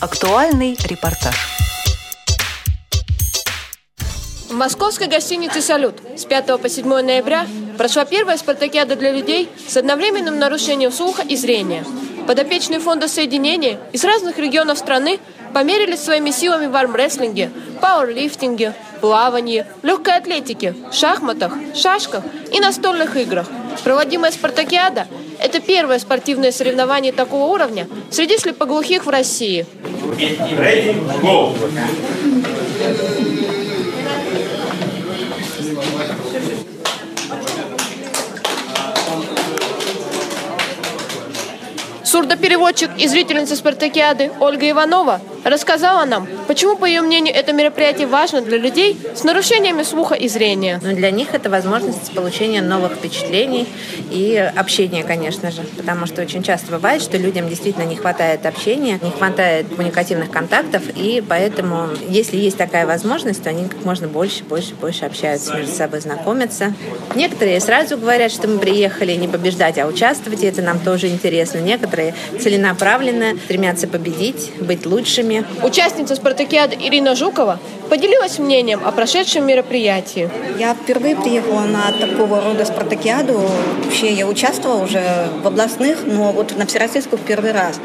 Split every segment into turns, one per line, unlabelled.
Актуальный репортаж.
В московской гостинице «Салют» с 5 по 7 ноября прошла первая спартакиада для людей с одновременным нарушением слуха и зрения. Подопечные фонда соединения из разных регионов страны померились своими силами в армрестлинге, пауэрлифтинге, плавании, легкой атлетике, шахматах, шашках и настольных играх. Проводимая спартакиада – это первое спортивное соревнование такого уровня среди слепоглухих в России. Сурдопереводчик и зрительница спартакиады Ольга Иванова рассказала нам, почему, по ее мнению, это мероприятие важно для людей с нарушениями слуха и зрения.
Но ну, для них это возможность получения новых впечатлений и общения, конечно же. Потому что очень часто бывает, что людям действительно не хватает общения, не хватает коммуникативных контактов, и поэтому, если есть такая возможность, то они как можно больше, больше, больше общаются между собой, знакомятся. Некоторые сразу говорят, что мы приехали не побеждать, а участвовать, и это нам тоже интересно. Некоторые целенаправленно стремятся победить, быть лучшими,
Участница спартакиады Ирина Жукова поделилась мнением о прошедшем мероприятии.
Я впервые приехала на такого рода спартакиаду. Вообще я участвовала уже в областных, но вот на всероссийскую в первый раз.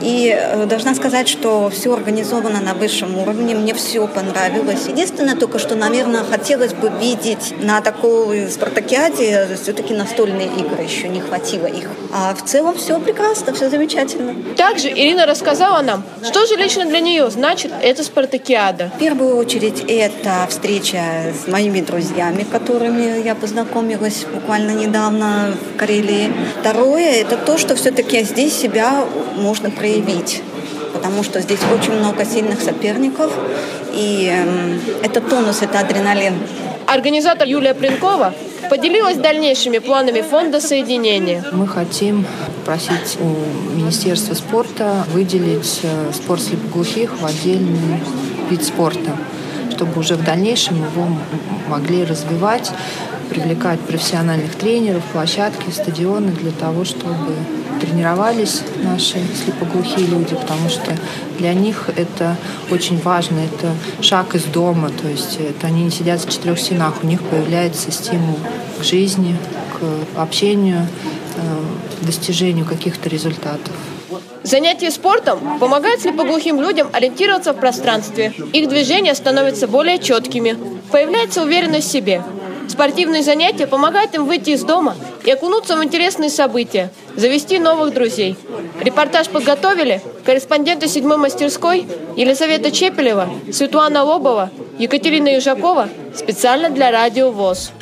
И э, должна сказать, что все организовано на высшем уровне. Мне все понравилось. Единственное только, что, наверное, хотелось бы видеть на такой спартакиаде все-таки настольные игры. Еще не хватило их. А в целом все прекрасно, все замечательно.
Также Ирина рассказала нам, что же лично для нее значит эта спартакиада.
В первую очередь это встреча с моими друзьями, которыми я познакомилась буквально недавно в Карелии. Второе – это то, что все-таки здесь себя можно проявить потому что здесь очень много сильных соперников, и эм, это тонус, это адреналин.
Организатор Юлия Принкова поделилась дальнейшими планами фонда соединения.
Мы хотим просить у Министерства спорта выделить э, спорт слепоглухих в отдельный вид спорта чтобы уже в дальнейшем его могли развивать, привлекать профессиональных тренеров, площадки, стадионы для того, чтобы тренировались наши слепоглухие люди, потому что для них это очень важно, это шаг из дома, то есть это они не сидят в четырех стенах, у них появляется стимул к жизни, к общению, достижению каких-то результатов.
Занятие спортом помогает слепоглухим людям ориентироваться в пространстве. Их движения становятся более четкими. Появляется уверенность в себе. Спортивные занятия помогают им выйти из дома и окунуться в интересные события, завести новых друзей. Репортаж подготовили корреспонденты седьмой мастерской Елизавета Чепелева, Светлана Лобова, Екатерина Южакова специально для Радио ВОЗ.